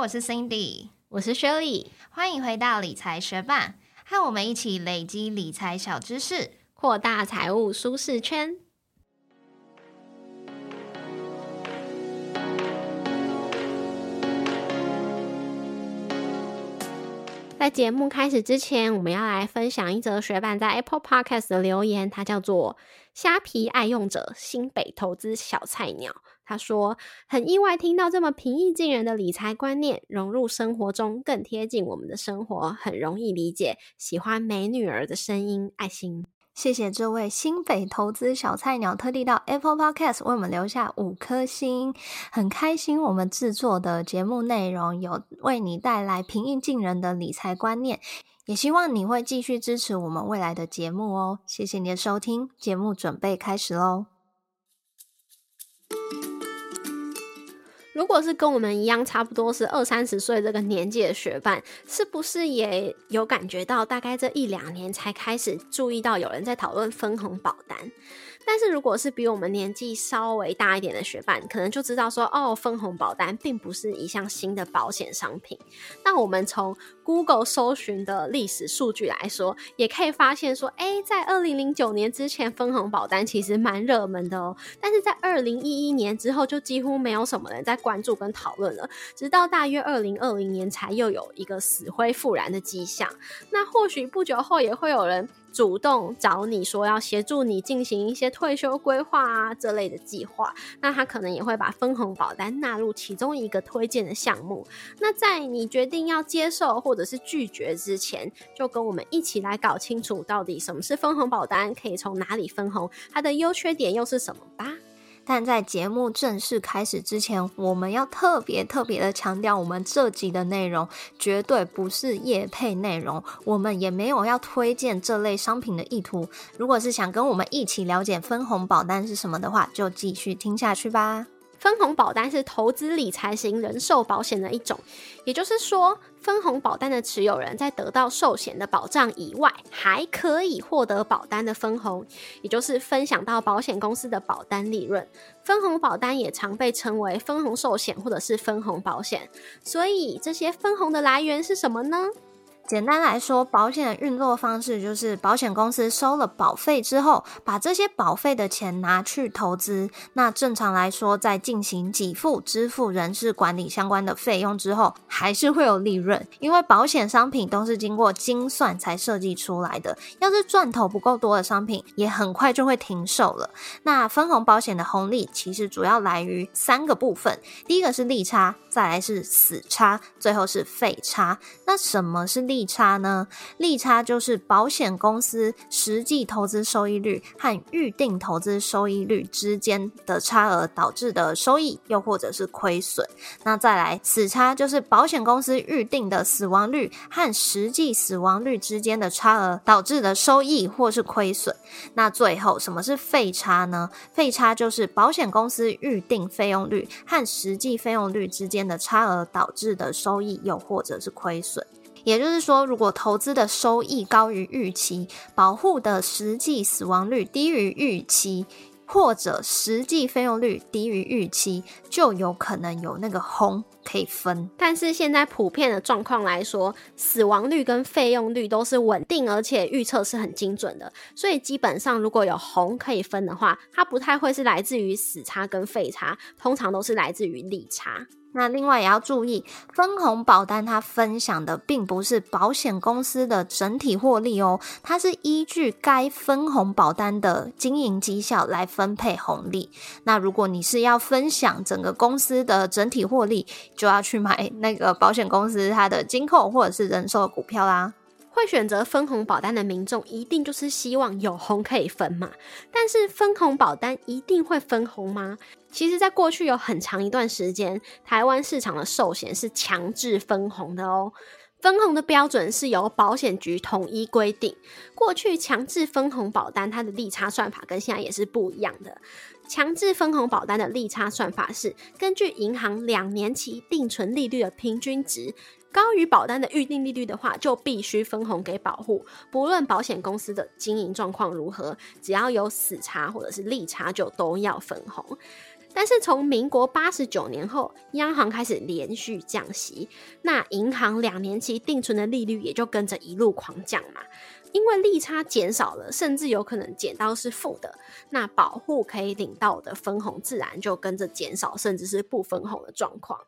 我是 Cindy，我是 Shirley，欢迎回到理财学霸，和我们一起累积理财小知识，扩大财务舒适圈。在节目开始之前，我们要来分享一则学伴在 Apple Podcast 的留言，它叫做“虾皮爱用者新北投资小菜鸟”。他说：“很意外听到这么平易近人的理财观念，融入生活中更贴近我们的生活，很容易理解。喜欢美女儿的声音，爱心。”谢谢这位新北投资小菜鸟特地到 Apple Podcast 为我们留下五颗星，很开心我们制作的节目内容有为你带来平易近人的理财观念，也希望你会继续支持我们未来的节目哦。谢谢你的收听，节目准备开始喽。如果是跟我们一样，差不多是二三十岁这个年纪的学伴，是不是也有感觉到，大概这一两年才开始注意到有人在讨论分红保单？但是如果是比我们年纪稍微大一点的学伴，可能就知道说，哦，分红保单并不是一项新的保险商品。那我们从 Google 搜寻的历史数据来说，也可以发现说，哎，在二零零九年之前，分红保单其实蛮热门的哦。但是在二零一一年之后，就几乎没有什么人在关注跟讨论了。直到大约二零二零年，才又有一个死灰复燃的迹象。那或许不久后也会有人。主动找你说要协助你进行一些退休规划啊这类的计划，那他可能也会把分红保单纳入其中一个推荐的项目。那在你决定要接受或者是拒绝之前，就跟我们一起来搞清楚到底什么是分红保单，可以从哪里分红，它的优缺点又是什么吧。但在节目正式开始之前，我们要特别特别的强调，我们这集的内容绝对不是业配内容，我们也没有要推荐这类商品的意图。如果是想跟我们一起了解分红保单是什么的话，就继续听下去吧。分红保单是投资理财型人寿保险的一种，也就是说，分红保单的持有人在得到寿险的保障以外，还可以获得保单的分红，也就是分享到保险公司的保单利润。分红保单也常被称为分红寿险或者是分红保险。所以，这些分红的来源是什么呢？简单来说，保险的运作方式就是保险公司收了保费之后，把这些保费的钱拿去投资。那正常来说，在进行给付、支付人事管理相关的费用之后，还是会有利润。因为保险商品都是经过精算才设计出来的，要是赚头不够多的商品，也很快就会停售了。那分红保险的红利其实主要来于三个部分：第一个是利差，再来是死差，最后是费差。那什么是利？利差呢？利差就是保险公司实际投资收益率和预定投资收益率之间的差额导致的收益，又或者是亏损。那再来，死差就是保险公司预定的死亡率和实际死亡率之间的差额导致的收益或是亏损。那最后，什么是费差呢？费差就是保险公司预定费用率和实际费用率之间的差额导致的收益，又或者是亏损。也就是说，如果投资的收益高于预期，保护的实际死亡率低于预期，或者实际费用率低于预期，就有可能有那个红可以分。但是现在普遍的状况来说，死亡率跟费用率都是稳定，而且预测是很精准的。所以基本上如果有红可以分的话，它不太会是来自于死差跟费差，通常都是来自于利差。那另外也要注意，分红保单它分享的并不是保险公司的整体获利哦，它是依据该分红保单的经营绩效来分配红利。那如果你是要分享整个公司的整体获利，就要去买那个保险公司它的金控或者是人寿股票啦。会选择分红保单的民众，一定就是希望有红可以分嘛？但是分红保单一定会分红吗？其实，在过去有很长一段时间，台湾市场的寿险是强制分红的哦。分红的标准是由保险局统一规定。过去强制分红保单，它的利差算法跟现在也是不一样的。强制分红保单的利差算法是根据银行两年期定存利率的平均值。高于保单的预定利率的话，就必须分红给保户。不论保险公司的经营状况如何，只要有死差或者是利差，就都要分红。但是从民国八十九年后，央行开始连续降息，那银行两年期定存的利率也就跟着一路狂降嘛。因为利差减少了，甚至有可能减到是负的，那保护可以领到的分红自然就跟着减少，甚至是不分红的状况。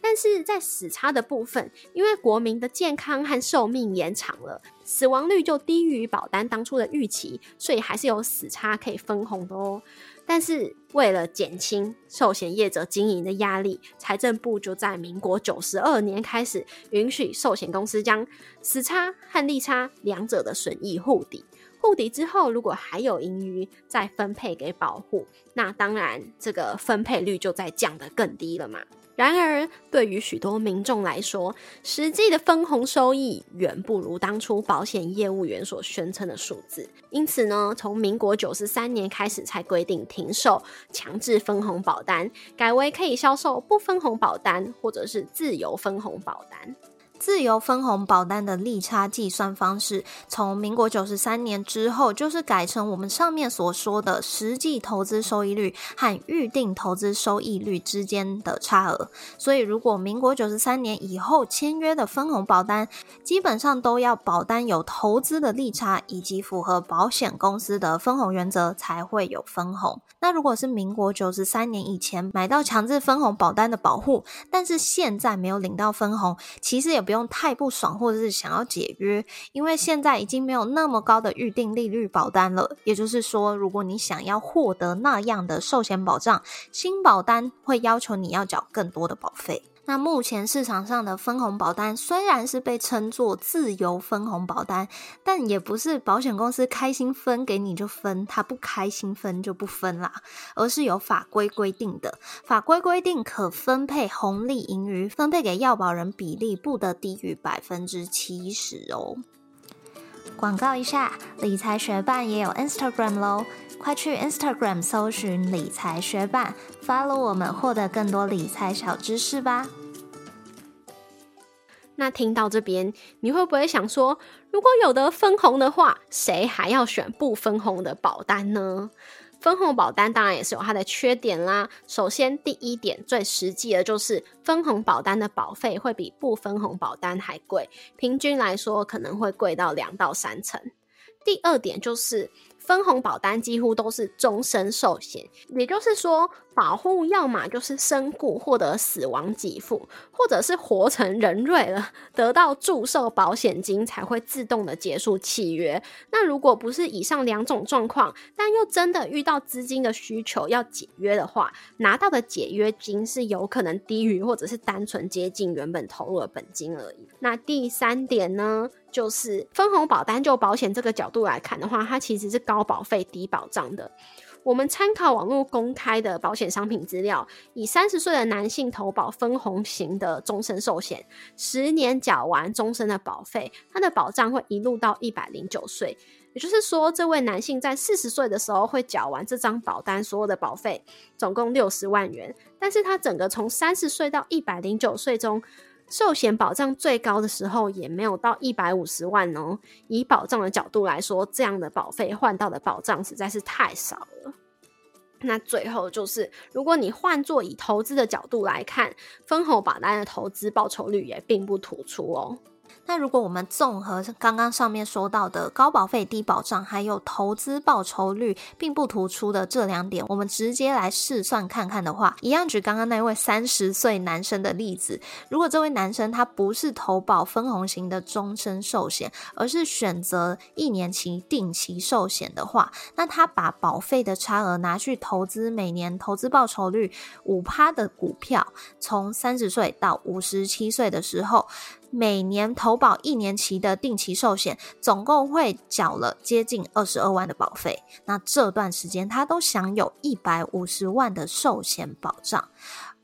但是在死差的部分，因为国民的健康和寿命延长了，死亡率就低于保单当初的预期，所以还是有死差可以分红的哦。但是为了减轻寿险业者经营的压力，财政部就在民国九十二年开始允许寿险公司将死差和利差两者的损益互抵，互抵之后，如果还有盈余，再分配给保护，那当然这个分配率就在降得更低了嘛。然而，对于许多民众来说，实际的分红收益远不如当初保险业务员所宣称的数字。因此呢，从民国九十三年开始才规定停售强制分红保单，改为可以销售不分红保单或者是自由分红保单。自由分红保单的利差计算方式，从民国九十三年之后，就是改成我们上面所说的实际投资收益率和预定投资收益率之间的差额。所以，如果民国九十三年以后签约的分红保单，基本上都要保单有投资的利差，以及符合保险公司的分红原则，才会有分红。那如果是民国九十三年以前买到强制分红保单的保护，但是现在没有领到分红，其实也不用太不爽，或者是想要解约，因为现在已经没有那么高的预定利率保单了。也就是说，如果你想要获得那样的寿险保障，新保单会要求你要缴更多的保费。那目前市场上的分红保单虽然是被称作自由分红保单，但也不是保险公司开心分给你就分，他不开心分就不分啦，而是有法规规定的。法规规定可分配红利盈余，分配给要保人比例不得低于百分之七十哦。广告一下，理财学办也有 Instagram 喽，快去 Instagram 搜寻理财学办，follow 我们，获得更多理财小知识吧。那听到这边，你会不会想说，如果有的分红的话，谁还要选不分红的保单呢？分红保单当然也是有它的缺点啦。首先，第一点最实际的就是分红保单的保费会比不分红保单还贵，平均来说可能会贵到两到三成。第二点就是。分红保单几乎都是终身寿险，也就是说，保护要么就是身故获得死亡给付，或者是活成人瑞了得到祝寿保险金才会自动的结束契约。那如果不是以上两种状况，但又真的遇到资金的需求要解约的话，拿到的解约金是有可能低于或者是单纯接近原本投入的本金而已。那第三点呢？就是分红保单，就保险这个角度来看的话，它其实是高高保费低保障的。我们参考网络公开的保险商品资料，以三十岁的男性投保分红型的终身寿险，十年缴完终身的保费，它的保障会一路到一百零九岁。也就是说，这位男性在四十岁的时候会缴完这张保单所有的保费，总共六十万元。但是他整个从三十岁到一百零九岁中。寿险保障最高的时候也没有到一百五十万哦。以保障的角度来说，这样的保费换到的保障实在是太少了。那最后就是，如果你换作以投资的角度来看，分红保单的投资报酬率也并不突出哦。那如果我们综合刚刚上面说到的高保费低保障，还有投资报酬率并不突出的这两点，我们直接来试算看看的话，一样举刚刚那位三十岁男生的例子。如果这位男生他不是投保分红型的终身寿险，而是选择一年期定期寿险的话，那他把保费的差额拿去投资每年投资报酬率五趴的股票，从三十岁到五十七岁的时候。每年投保一年期的定期寿险，总共会缴了接近二十二万的保费。那这段时间他都享有一百五十万的寿险保障。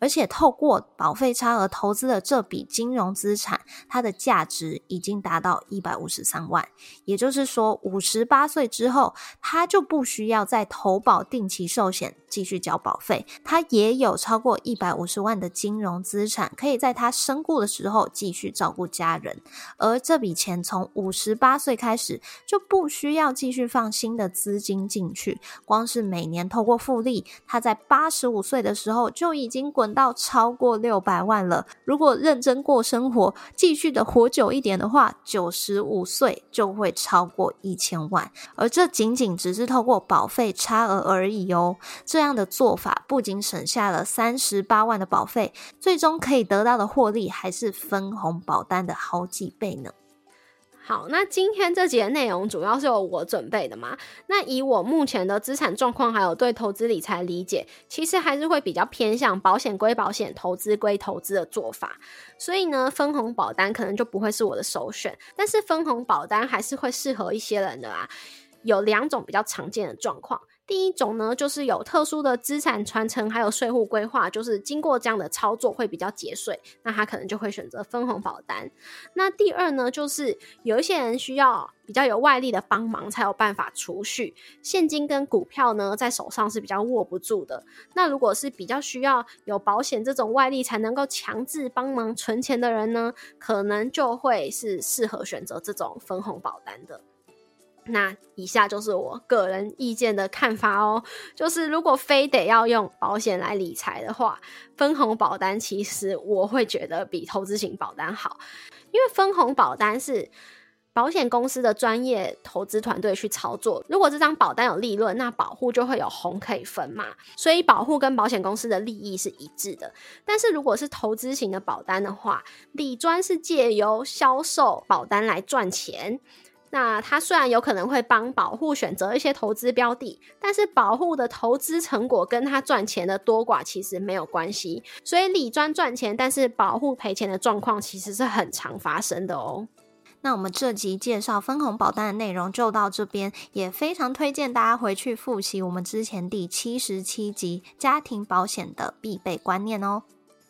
而且透过保费差额投资的这笔金融资产，它的价值已经达到一百五十三万。也就是说，五十八岁之后，他就不需要再投保定期寿险继续交保费，他也有超过一百五十万的金融资产，可以在他身故的时候继续照顾家人。而这笔钱从五十八岁开始就不需要继续放新的资金进去，光是每年透过复利，他在八十五岁的时候就已经滚到超过六百万了。如果认真过生活，继续的活久一点的话，九十五岁就会超过一千万。而这仅仅只是透过保费差额而已哦。这样的做法不仅省下了三十八万的保费，最终可以得到的获利还是分红保单的好几倍呢。好，那今天这节内容主要是由我准备的嘛？那以我目前的资产状况，还有对投资理财理解，其实还是会比较偏向保险归保险，投资归投资的做法。所以呢，分红保单可能就不会是我的首选，但是分红保单还是会适合一些人的啦。有两种比较常见的状况。第一种呢，就是有特殊的资产传承，还有税务规划，就是经过这样的操作会比较节税，那他可能就会选择分红保单。那第二呢，就是有一些人需要比较有外力的帮忙才有办法储蓄，现金跟股票呢在手上是比较握不住的。那如果是比较需要有保险这种外力才能够强制帮忙存钱的人呢，可能就会是适合选择这种分红保单的。那以下就是我个人意见的看法哦，就是如果非得要用保险来理财的话，分红保单其实我会觉得比投资型保单好，因为分红保单是保险公司的专业投资团队去操作，如果这张保单有利润，那保护就会有红可以分嘛，所以保护跟保险公司的利益是一致的。但是如果是投资型的保单的话，理专是借由销售保单来赚钱。那它虽然有可能会帮保护选择一些投资标的，但是保护的投资成果跟它赚钱的多寡其实没有关系。所以理专赚钱，但是保护赔钱的状况其实是很常发生的哦。那我们这集介绍分红保单的内容就到这边，也非常推荐大家回去复习我们之前第七十七集家庭保险的必备观念哦。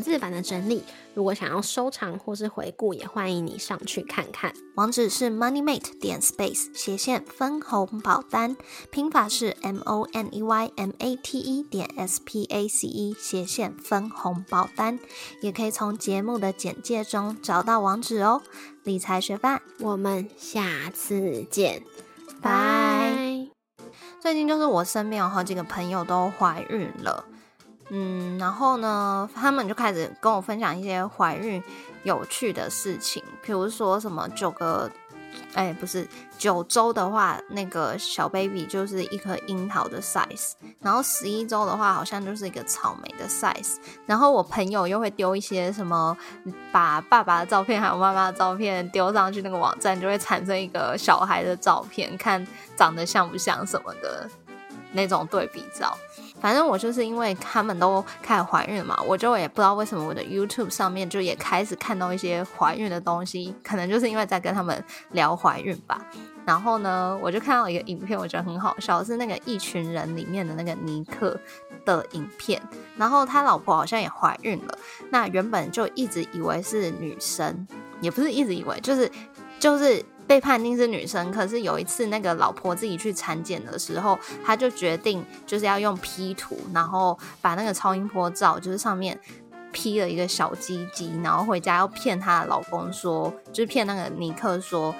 字版的整理。如果想要收藏或是回顾，也欢迎你上去看看。网址是 moneymate 点 space 斜线分红保单，拼法是 m o n e y m a t e 点 s p a c e 斜线分红保单，也可以从节目的简介中找到网址哦。理财学霸，我们下次见，拜。最近就是我身边有好几个朋友都怀孕了。嗯，然后呢，他们就开始跟我分享一些怀孕有趣的事情，比如说什么九个，哎，不是九周的话，那个小 baby 就是一颗樱桃的 size，然后十一周的话，好像就是一个草莓的 size。然后我朋友又会丢一些什么，把爸爸的照片还有妈妈的照片丢上去，那个网站就会产生一个小孩的照片，看长得像不像什么的那种对比照。反正我就是因为他们都开始怀孕嘛，我就也不知道为什么我的 YouTube 上面就也开始看到一些怀孕的东西，可能就是因为在跟他们聊怀孕吧。然后呢，我就看到一个影片，我觉得很好笑，是那个一群人里面的那个尼克的影片。然后他老婆好像也怀孕了，那原本就一直以为是女生，也不是一直以为，就是就是。被判定是女生，可是有一次那个老婆自己去产检的时候，她就决定就是要用 P 图，然后把那个超音波照，就是上面 P 了一个小鸡鸡，然后回家要骗她的老公说，就是骗那个尼克说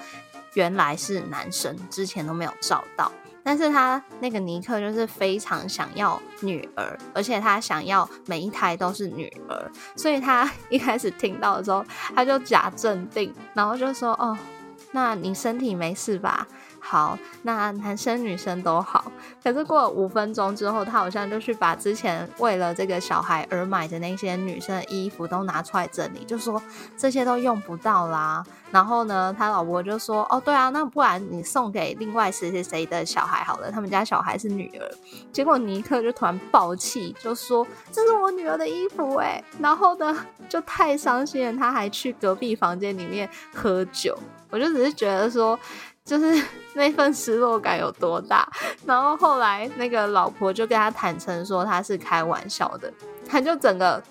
原来是男生，之前都没有照到。但是他那个尼克就是非常想要女儿，而且他想要每一胎都是女儿，所以他一开始听到的时候，他就假镇定，然后就说哦。那你身体没事吧？好，那男生女生都好。可是过了五分钟之后，他好像就去把之前为了这个小孩而买的那些女生的衣服都拿出来整理，就说这些都用不到啦。然后呢，他老婆就说：“哦，对啊，那不然你送给另外谁谁谁的小孩好了，他们家小孩是女儿。”结果尼克就突然爆气，就说：“这是我女儿的衣服哎！”然后呢，就太伤心了，他还去隔壁房间里面喝酒。我就只是觉得说，就是 那份失落感有多大。然后后来那个老婆就跟他坦诚说，他是开玩笑的，他就整个。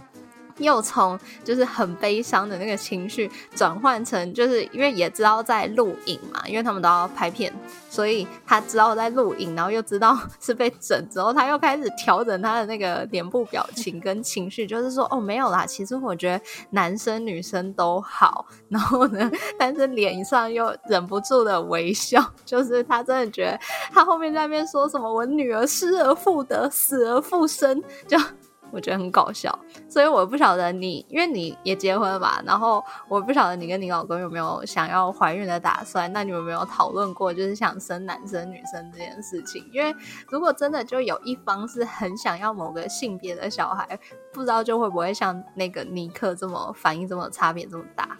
又从就是很悲伤的那个情绪转换成，就是因为也知道在录影嘛，因为他们都要拍片，所以他知道在录影，然后又知道是被整之后，他又开始调整他的那个脸部表情跟情绪，就是说哦没有啦，其实我觉得男生女生都好，然后呢，但是脸上又忍不住的微笑，就是他真的觉得他后面在那边说什么我女儿失而复得，死而复生，就。我觉得很搞笑，所以我不晓得你，因为你也结婚了吧？然后我不晓得你跟你老公有没有想要怀孕的打算？那你有没有讨论过，就是想生男生女生这件事情？因为如果真的就有一方是很想要某个性别的小孩，不知道就会不会像那个尼克这么反应这么差别这么大？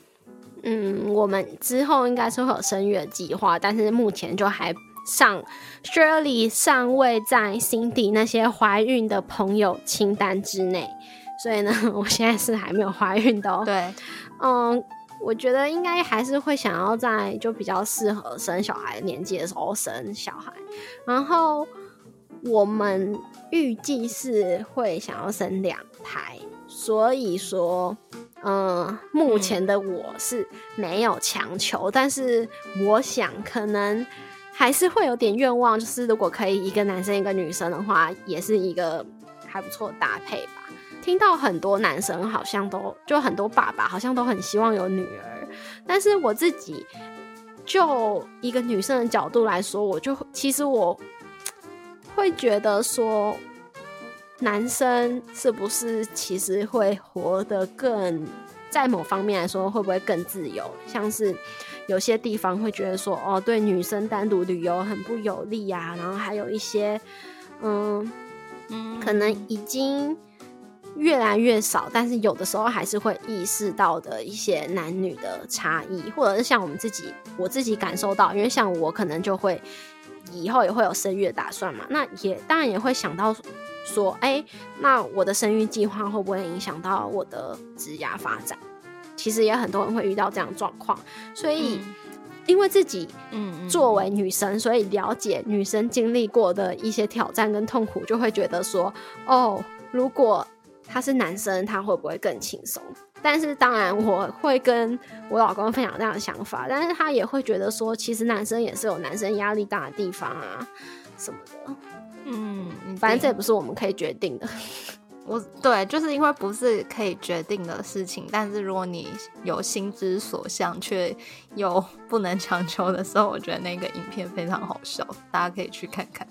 嗯，我们之后应该是会有生育的计划，但是目前就还。上 Shirley 尚未在 Cindy 那些怀孕的朋友清单之内，所以呢，我现在是还没有怀孕的。对，嗯，我觉得应该还是会想要在就比较适合生小孩年纪的时候生小孩。然后我们预计是会想要生两胎，所以说，嗯，目前的我是没有强求，但是我想可能。还是会有点愿望，就是如果可以一个男生一个女生的话，也是一个还不错搭配吧。听到很多男生好像都就很多爸爸好像都很希望有女儿，但是我自己就一个女生的角度来说，我就其实我会觉得说，男生是不是其实会活得更在某方面来说会不会更自由，像是。有些地方会觉得说，哦，对女生单独旅游很不有利呀。然后还有一些，嗯嗯，可能已经越来越少，但是有的时候还是会意识到的一些男女的差异，或者是像我们自己，我自己感受到，因为像我可能就会以后也会有生育的打算嘛，那也当然也会想到说，哎，那我的生育计划会不会影响到我的职涯发展？其实也很多人会遇到这样状况，所以因为自己嗯作为女生，所以了解女生经历过的一些挑战跟痛苦，就会觉得说哦，如果他是男生，他会不会更轻松？但是当然我会跟我老公分享这样的想法，但是他也会觉得说，其实男生也是有男生压力大的地方啊什么的，嗯，反正这也不是我们可以决定的。我对，就是因为不是可以决定的事情，但是如果你有心之所向，却又不能 强求的时候，我觉得那个影片非常好笑，大家可以去看看。